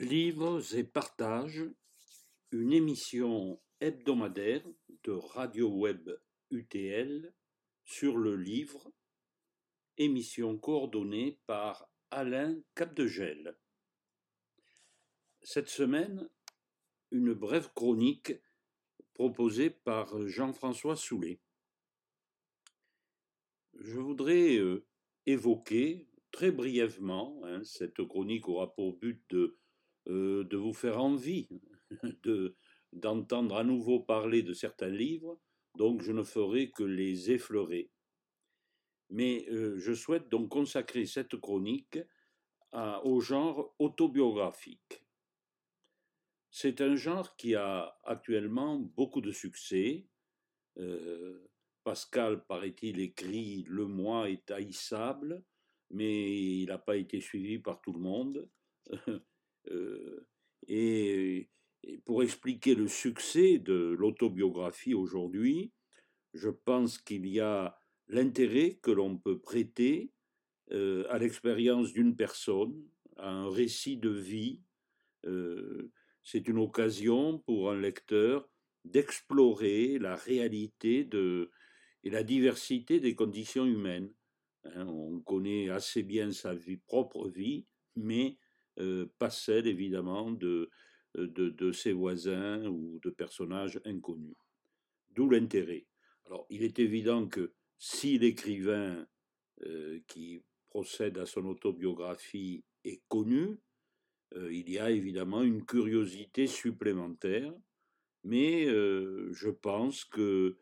Livres et partages, une émission hebdomadaire de Radio Web UTL sur le livre, émission coordonnée par Alain Capdegel. Cette semaine, une brève chronique proposée par Jean-François Soulet. Je voudrais euh, évoquer très brièvement, hein, cette chronique aura pour but de euh, de vous faire envie de, d'entendre à nouveau parler de certains livres, donc je ne ferai que les effleurer. Mais euh, je souhaite donc consacrer cette chronique au genre autobiographique. C'est un genre qui a actuellement beaucoup de succès. Euh, Pascal, paraît-il, écrit Le moi est haïssable, mais il n'a pas été suivi par tout le monde. Euh, et, pour expliquer le succès de l'autobiographie aujourd'hui, je pense qu'il y a l'intérêt que l'on peut prêter euh, à l'expérience d'une personne, à un récit de vie. Euh, c'est une occasion pour un lecteur d'explorer la réalité et la diversité des conditions humaines. Hein, on connaît assez bien sa vie, propre vie, mais pas celle évidemment de, de, ses voisins ou de personnages inconnus. D'où l'intérêt. Alors il est évident que si l'écrivain euh, qui procède à son autobiographie est connu, euh, il y a évidemment une curiosité supplémentaire, mais je pense que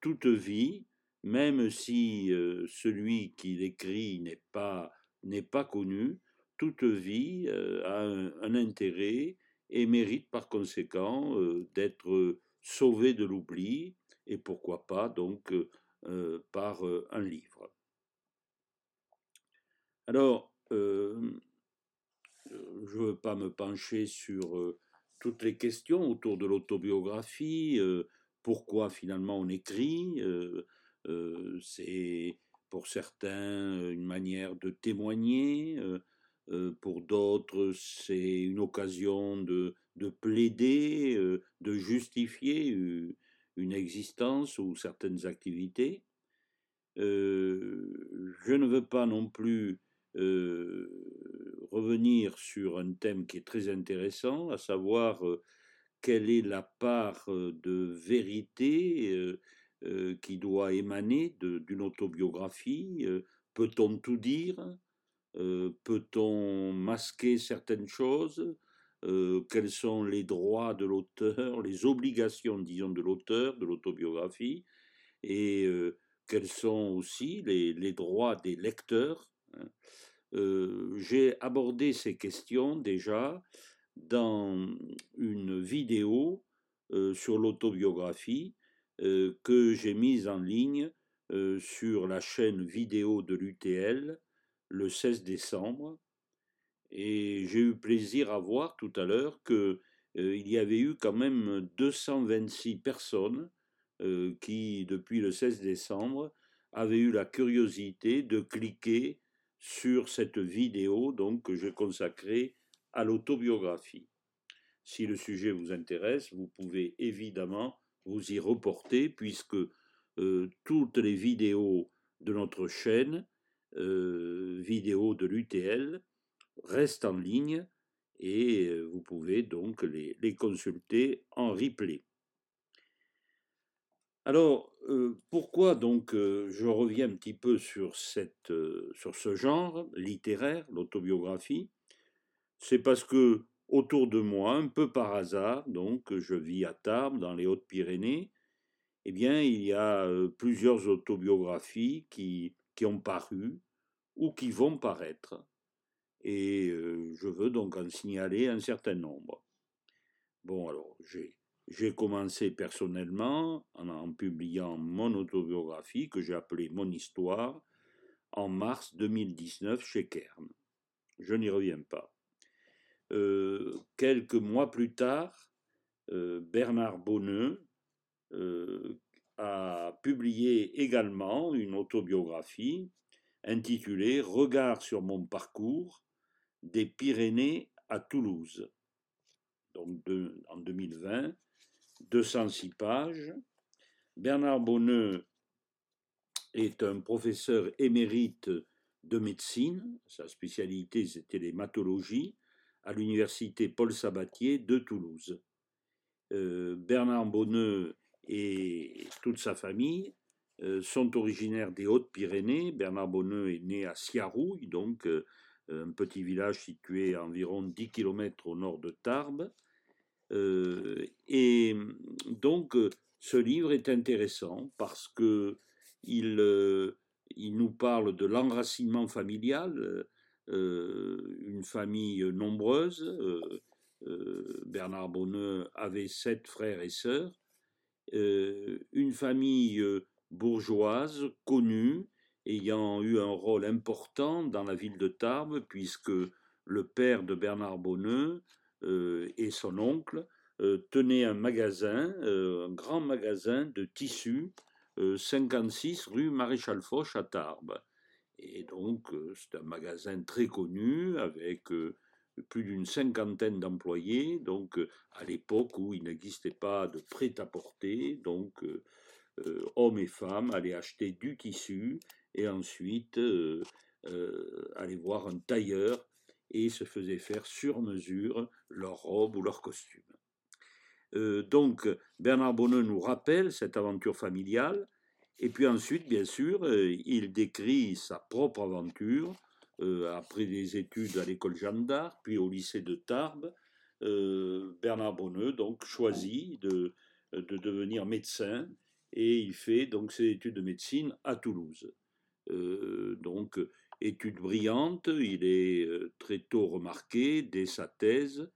toute vie, même si celui qui l'écrit n'est pas, n'est pas connu, toute vie euh, a un, intérêt et mérite par conséquent euh, d'être sauvé de l'oubli et pourquoi pas donc euh, par un livre. Alors, je ne veux pas me pencher sur toutes les questions autour de l'autobiographie, pourquoi finalement on écrit, c'est pour certains une manière de témoigner, pour d'autres, c'est une occasion de, plaider, de justifier une existence ou certaines activités. Je ne veux pas non plus revenir sur un thème qui est très intéressant, à savoir quelle est la part de vérité qui doit émaner d'une autobiographie. Peut-on tout dire? Peut-on masquer certaines choses? Quels sont les droits de l'auteur, les obligations, disons, de l'auteur, de l'autobiographie? Et quels sont aussi les, droits des lecteurs hein? J'ai abordé ces questions déjà dans une vidéo sur l'autobiographie que j'ai mise en ligne sur la chaîne vidéo de l'UTL le 16 décembre. Et j'ai eu plaisir à voir tout à l'heure qu'il euh, y avait eu quand même 226 personnes euh, qui, depuis le 16 décembre, avaient eu la curiosité de cliquer sur cette vidéo donc, que j'ai consacrée à l'autobiographie. Si le sujet vous intéresse, vous pouvez évidemment vous y reporter puisque euh, toutes les vidéos de notre chaîne vidéos de l'UTL restent en ligne et euh, vous pouvez donc les, consulter en replay. Alors, euh, pourquoi donc je reviens un petit peu sur, cette, sur ce genre littéraire, l'autobiographie? C'est parce que autour de moi, un peu par hasard, donc je vis à Tarbes, dans les Hautes-Pyrénées, eh bien, il y a plusieurs autobiographies qui, qui ont paru ou qui vont paraître. Et je veux donc en signaler un certain nombre. Bon, alors, j'ai commencé personnellement en, publiant mon autobiographie que j'ai appelée Mon Histoire en mars 2019 chez Kern. Je n'y reviens pas. quelques mois plus tard, Bernard Bonneux a publié également une autobiographie intitulée Regard sur mon parcours des Pyrénées à Toulouse. Donc en 2020, 206 pages. Bernard Bonneux est un professeur émérite de médecine. Sa spécialité, c'était l'hématologie à l'université Paul Sabatier de Toulouse. Euh, Bernard Bonneux et toute sa famille euh, sont originaires des Hautes-Pyrénées. Bernard Bonneux est né à Siarouille, donc euh, un petit village situé à environ 10 km au nord de Tarbes. et donc, ce livre est intéressant parce que il nous parle de l'enracinement familial, une famille nombreuse. Bernard Bonneux avait sept frères et sœurs. Une famille bourgeoise connue, ayant eu un rôle important dans la ville de Tarbes, puisque le père de Bernard Bonneux et son oncle tenaient un magasin, un grand magasin de tissus 56 euh, rue Maréchal Foch à Tarbes. Et donc, euh, c'est un magasin très connu avec euh, plus d'une cinquantaine d'employés, donc à l'époque où il n'existait pas de prêt-à-porter, donc hommes et femmes allaient acheter du tissu et ensuite allaient voir un tailleur et se faisaient faire sur mesure leur robe ou leur costume. Euh, donc Bernard Bonneux nous rappelle cette aventure familiale, et puis ensuite, bien sûr, euh, il décrit sa propre aventure euh, après des études à l'école Jeanne d'Arc, puis au lycée de Tarbes. Bernard Bonneux donc choisit de, de, devenir médecin et il fait donc ses études de médecine à Toulouse. donc études brillantes, il est très tôt remarqué dès sa thèse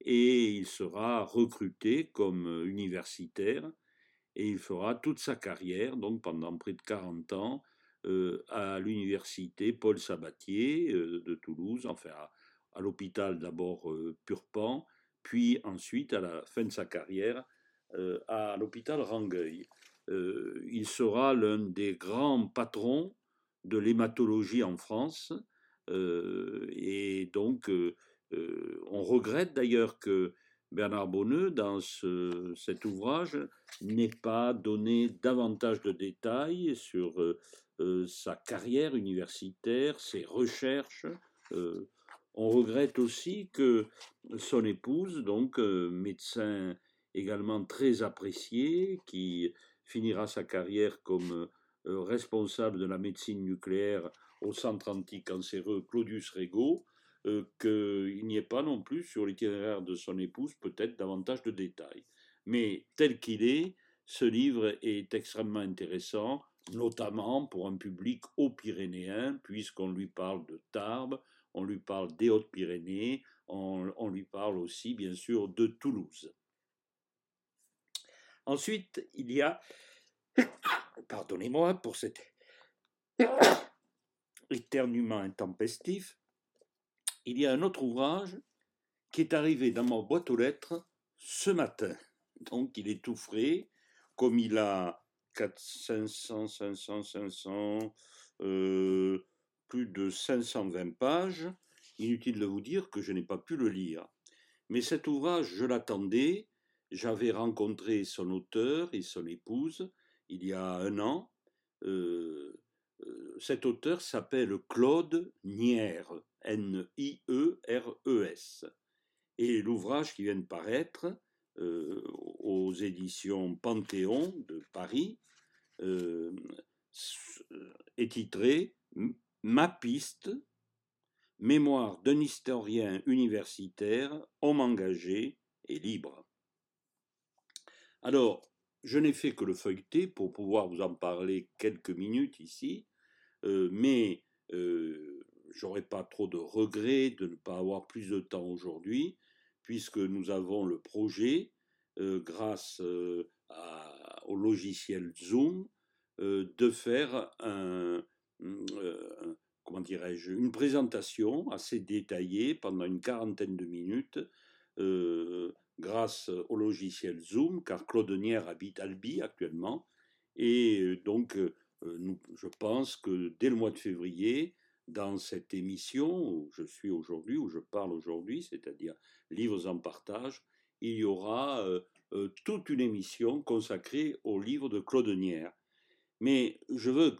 et il sera recruté comme euh, universitaire et il fera toute sa carrière, donc pendant près de 40 ans, euh, à l'université Paul Sabatier euh, de Toulouse, enfin à, l'hôpital d'abord Purpan, puis ensuite à la fin de sa carrière à l'hôpital Rangueil. il sera l'un des grands patrons de l'hématologie en France et donc euh, on regrette d'ailleurs que Bernard Bonneux, dans cet ouvrage, n'ait pas donné davantage de détails sur euh, euh, sa carrière universitaire, ses recherches. on regrette aussi que son épouse, donc médecin également très apprécié, qui finira sa carrière comme responsable de la médecine nucléaire au centre anticancéreux Claudius Rego, euh, qu'il n'y ait pas non plus sur l'itinéraire de son épouse peut-être davantage de détails. Mais tel qu'il est, ce livre est extrêmement intéressant, notamment pour un public haut-pyrénéen, puisqu'on lui parle de Tarbes, on lui parle des Hautes-Pyrénées, on, lui parle aussi, bien sûr, de Toulouse. Ensuite, il y a, pardonnez-moi pour cet éternuement intempestif, il y a un autre ouvrage qui est arrivé dans ma boîte aux lettres ce matin. Donc il est tout frais, comme il a 500, 500, 500, plus de 520 pages. Inutile de vous dire que je n'ai pas pu le lire. Mais cet ouvrage, je l'attendais. J'avais rencontré son auteur et son épouse il y a un an. Euh, euh, cet auteur s'appelle Claude Nière. N-I-E-R-E-S. Et l'ouvrage qui vient de paraître euh, aux éditions Panthéon de Paris euh, est titré Ma piste, mémoire d'un historien universitaire, homme engagé et libre. Alors, je n'ai fait que le feuilleter pour pouvoir vous en parler quelques minutes ici, euh, mais j'aurais pas trop de regrets de ne pas avoir plus de temps aujourd'hui, puisque nous avons le projet, euh, grâce euh, au logiciel Zoom, euh, de faire un, comment dirais-je, une présentation assez détaillée pendant une quarantaine de minutes, grâce au logiciel Zoom, car Claudenière habite Albi actuellement, et donc je pense que dès le mois de février, dans cette émission où je suis aujourd'hui, où je parle aujourd'hui, c'est-à-dire Livres en partage, il y aura euh, euh, toute une émission consacrée au livre de Claude Nière. Mais je veux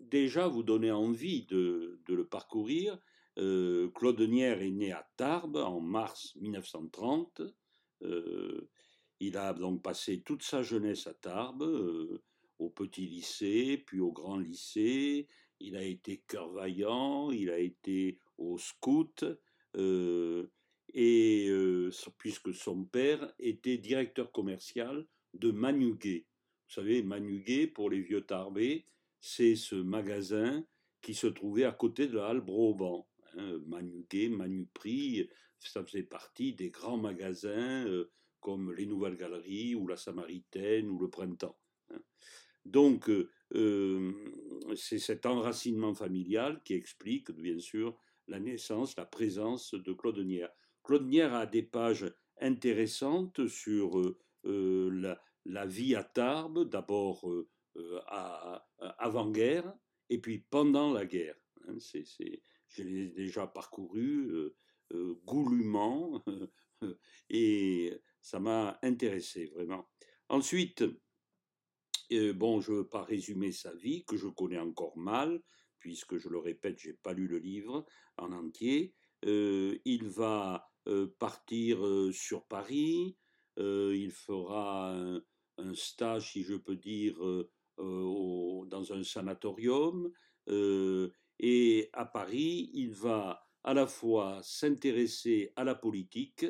déjà vous donner envie de, le parcourir. Euh, Claude Nière est né à Tarbes en mars 1930. il a donc passé toute sa jeunesse à Tarbes, au petit lycée, puis au grand lycée, il a été cœur vaillant, il a été au scout, et puisque son père était directeur commercial de Manuguet. Vous savez, Manuguet, pour les vieux tarbés, c'est ce magasin qui se trouvait à côté de la halle Broban. Hein, Manuguet, ça faisait partie des grands magasins comme les Nouvelles Galeries ou la Samaritaine ou le Printemps. Hein. Donc, c'est cet enracinement familial qui explique, bien sûr, la naissance, la présence de Claude Nière. Claude Nière a des pages intéressantes sur la, vie à Tarbes, d'abord avant-guerre, et puis pendant la guerre. Hein, je l'ai déjà parcouru goulûment, et ça m'a intéressé vraiment. Ensuite, bon, je ne veux pas résumer sa vie, que je connais encore mal, puisque je le répète, j'ai pas lu le livre en entier. Euh, il va euh, partir sur Paris, il fera un, stage, si je peux dire, dans un sanatorium, et à Paris, il va à la fois s'intéresser à la politique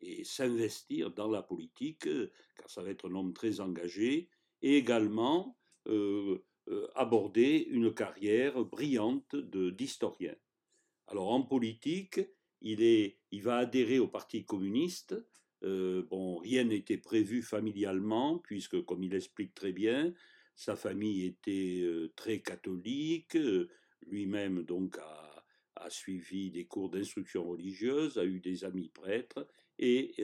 et s'investir dans la politique, car ça va être un homme très engagé, et également aborder une carrière brillante d'historien. Alors en politique, il, va adhérer au Parti communiste. Euh, bon, rien n'était prévu familialement, puisque, comme il explique très bien, sa famille était très catholique, lui-même donc a, a, suivi des cours d'instruction religieuse, a eu des amis prêtres, et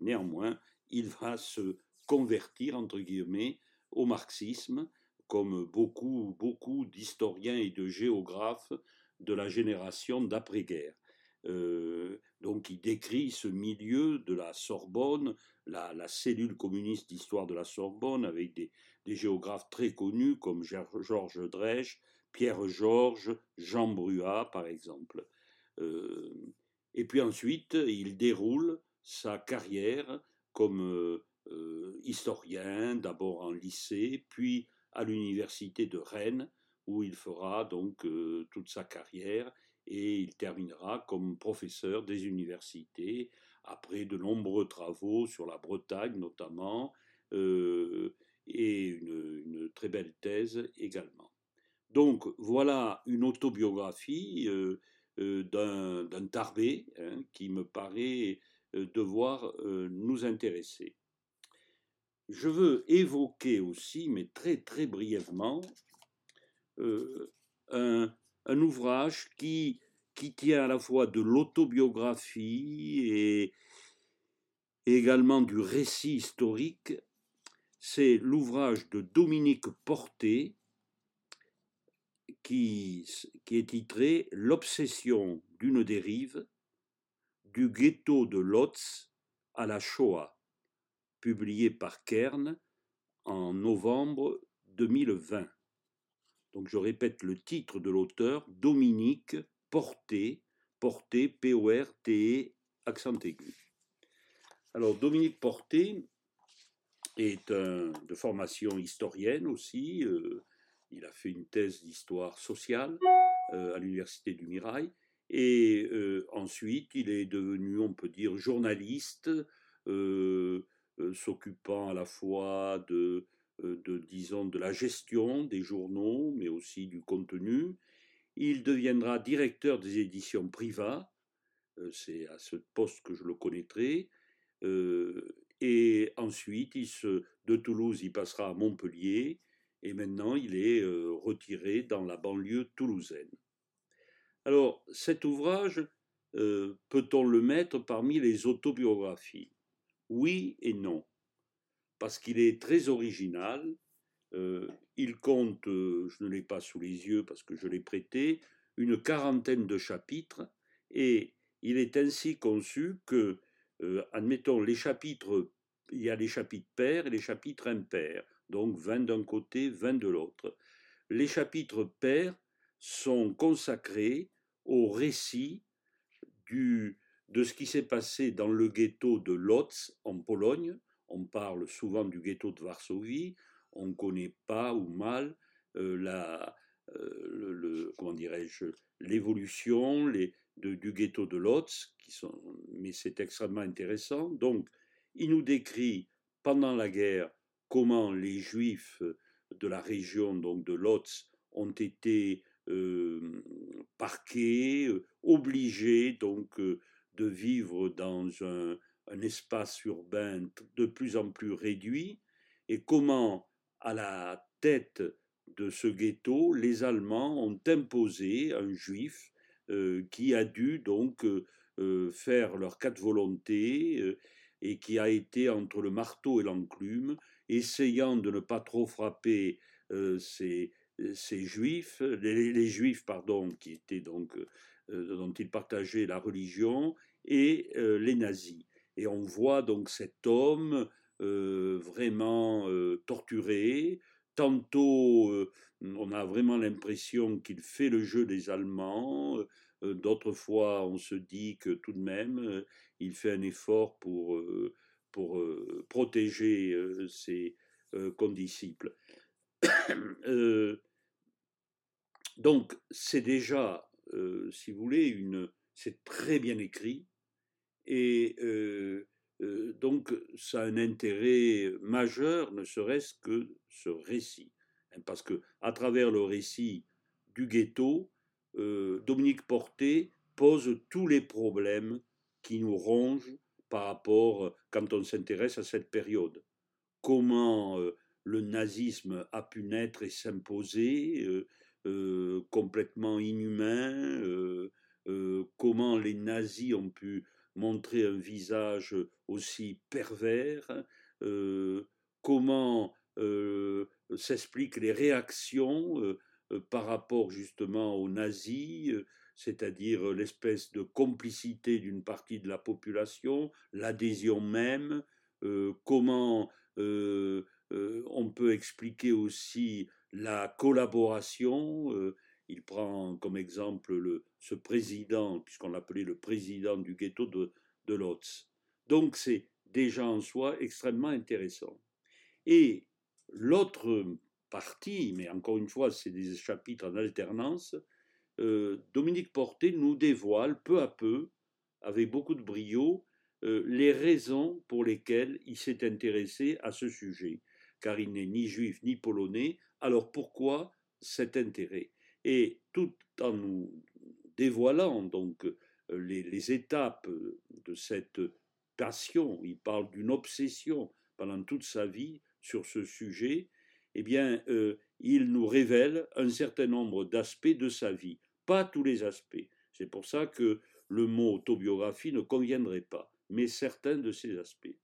néanmoins, il va se convertir, entre guillemets, au marxisme, comme beaucoup, beaucoup d'historiens et de géographes de la génération d'après-guerre. Euh, donc il décrit ce milieu de la Sorbonne, la, cellule communiste d'histoire de la Sorbonne, avec des, géographes très connus comme Georges Drèche, Pierre Georges, Jean Bruat, par exemple. Euh, et puis ensuite, il déroule sa carrière comme euh, historien, d'abord en lycée, puis à l'université de Rennes, où il fera donc toute sa carrière et il terminera comme professeur des universités après de nombreux travaux sur la Bretagne notamment euh, et une, très belle thèse également. Donc voilà une autobiographie d'un Tarbé hein, qui me paraît devoir nous intéresser. Je veux évoquer aussi, mais très très brièvement, euh, un, ouvrage qui, tient à la fois de l'autobiographie et, également du récit historique. C'est l'ouvrage de Dominique Porté qui, qui est titré L'obsession d'une dérive du ghetto de Lotz à la Shoah publié par Kern en novembre 2020. Donc je répète le titre de l'auteur, Dominique Porté, Porté, P-O-R-T-E, accent aigu. Alors Dominique Porté est un, de formation historienne aussi. Euh, il a fait une thèse d'histoire sociale euh, à l'université du Mirail. Et euh, ensuite, il est devenu, on peut dire, journaliste, s'occupant à la fois de, de, disons, de la gestion des journaux, mais aussi du contenu. Il deviendra directeur des éditions Priva, euh, c'est à ce poste que je le connaîtrai, et ensuite, de Toulouse, il passera à Montpellier, et maintenant il est retiré dans la banlieue toulousaine. Alors, cet ouvrage, peut-on le mettre parmi les autobiographies? Oui et non, parce qu'il est très original. Euh, il compte, euh, je ne l'ai pas sous les yeux parce que je l'ai prêté, une quarantaine de chapitres et il est ainsi conçu que, admettons, les chapitres, il y a les chapitres pairs et les chapitres impairs, donc 20 d'un côté, 20 de l'autre. Les chapitres pairs sont consacrés au récit de ce qui s'est passé dans le ghetto de Lodz en Pologne. On parle souvent du ghetto de Varsovie, on ne connaît pas ou mal euh, la, euh, comment dirais-je, l'évolution du ghetto de Lodz, qui sont, mais c'est extrêmement intéressant. Donc, il nous décrit pendant la guerre comment les Juifs de la région donc de Lodz ont été euh, parqués, obligés donc de vivre dans un, espace urbain de plus en plus réduit, et comment, à la tête de ce ghetto, les Allemands ont imposé un juif euh, qui a dû donc euh, euh, faire leur quatre volontés et qui a été entre le marteau et l'enclume, essayant de ne pas trop frapper ces, juifs, les, juifs pardon, qui étaient donc dont il partageait la religion, et les nazis. Et on voit donc cet homme euh, vraiment euh, torturé. Tantôt, on a vraiment l'impression qu'il fait le jeu des Allemands. D'autres fois, on se dit que tout de même, il fait un effort pour, pour protéger ses condisciples. donc, c'est déjà, si vous voulez, c'est très bien écrit. Et donc, ça a un intérêt majeur, ne serait-ce que ce récit. Hein, parce que, à travers le récit du ghetto, Dominique Porté pose tous les problèmes qui nous rongent par rapport, quand on s'intéresse à cette période. Comment le nazisme a pu naître et s'imposer, complètement inhumain, comment les nazis ont pu montrer un visage aussi pervers, euh, comment euh, s'expliquent les réactions euh, par rapport justement aux nazis, c'est-à-dire l'espèce de complicité d'une partie de la population, l'adhésion même, comment on peut expliquer aussi la collaboration, il prend comme exemple le, ce président, puisqu'on l'appelait le président du ghetto de, de Lotz. Donc c'est déjà en soi extrêmement intéressant. Et l'autre partie, mais encore une fois, c'est des chapitres en alternance, euh, Dominique Porté nous dévoile peu à peu, avec beaucoup de brio, euh, les raisons pour lesquelles il s'est intéressé à ce sujet, car il n'est ni juif ni polonais, alors pourquoi cet intérêt? Et tout en nous dévoilant donc euh, les, étapes de cette passion, il parle d'une obsession pendant toute sa vie sur ce sujet, eh bien, euh, il nous révèle un certain nombre d'aspects de sa vie, pas tous les aspects. C'est pour ça que le mot autobiographie ne conviendrait pas, mais certains de ces aspects.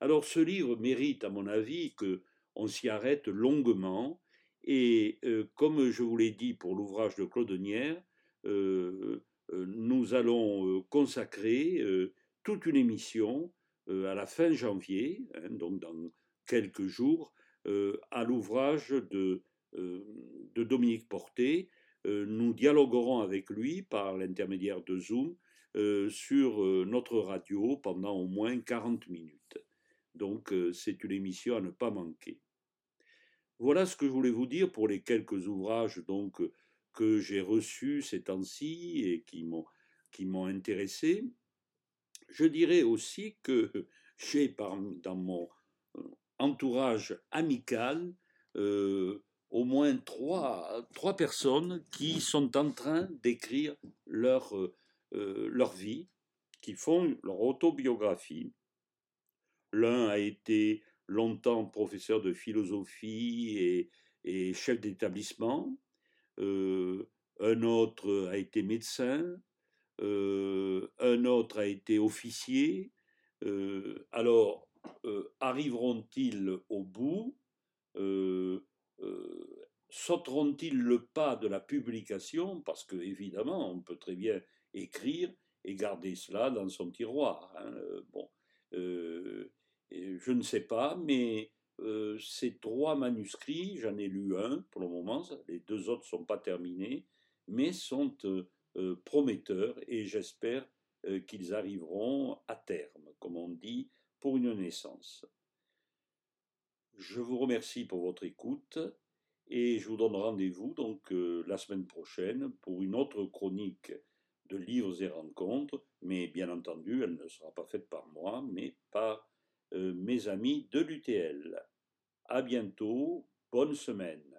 Alors, ce livre mérite, à mon avis, que on s'y arrête longuement et comme je vous l'ai dit pour l'ouvrage de Claudenière, euh, nous allons consacrer toute une émission à la fin janvier, hein, donc dans quelques jours, à l'ouvrage de, de, Dominique Porté. nous dialoguerons avec lui par l'intermédiaire de Zoom sur notre radio pendant au moins 40 minutes. Donc c'est une émission à ne pas manquer. Voilà ce que je voulais vous dire pour les quelques ouvrages donc que j'ai reçus ces temps-ci et qui m'ont intéressé. Je dirais aussi que j'ai dans mon euh, entourage amical euh, au moins trois, trois personnes qui sont en train d'écrire leur, euh, leur vie, qui font leur autobiographie. L'un a été longtemps professeur de philosophie et, chef d'établissement. Euh, un autre a été médecin. Euh, un autre a été officier. Euh, alors, arriveront-ils au bout? Sauteront-ils le pas de la publication? Parce que, évidemment, on peut très bien écrire et garder cela dans son tiroir. Hein, bon, je ne sais pas, mais ces trois manuscrits, j'en ai lu un pour le moment, les deux autres ne sont pas terminés, mais sont prometteurs et j'espère qu'ils arriveront à terme, comme on dit, pour une naissance. Je vous remercie pour votre écoute et je vous donne rendez-vous donc la semaine prochaine pour une autre chronique de livres et rencontres, mais bien entendu, elle ne sera pas faite par moi, mais par mes amis de l'UTL. À bientôt, bonne semaine.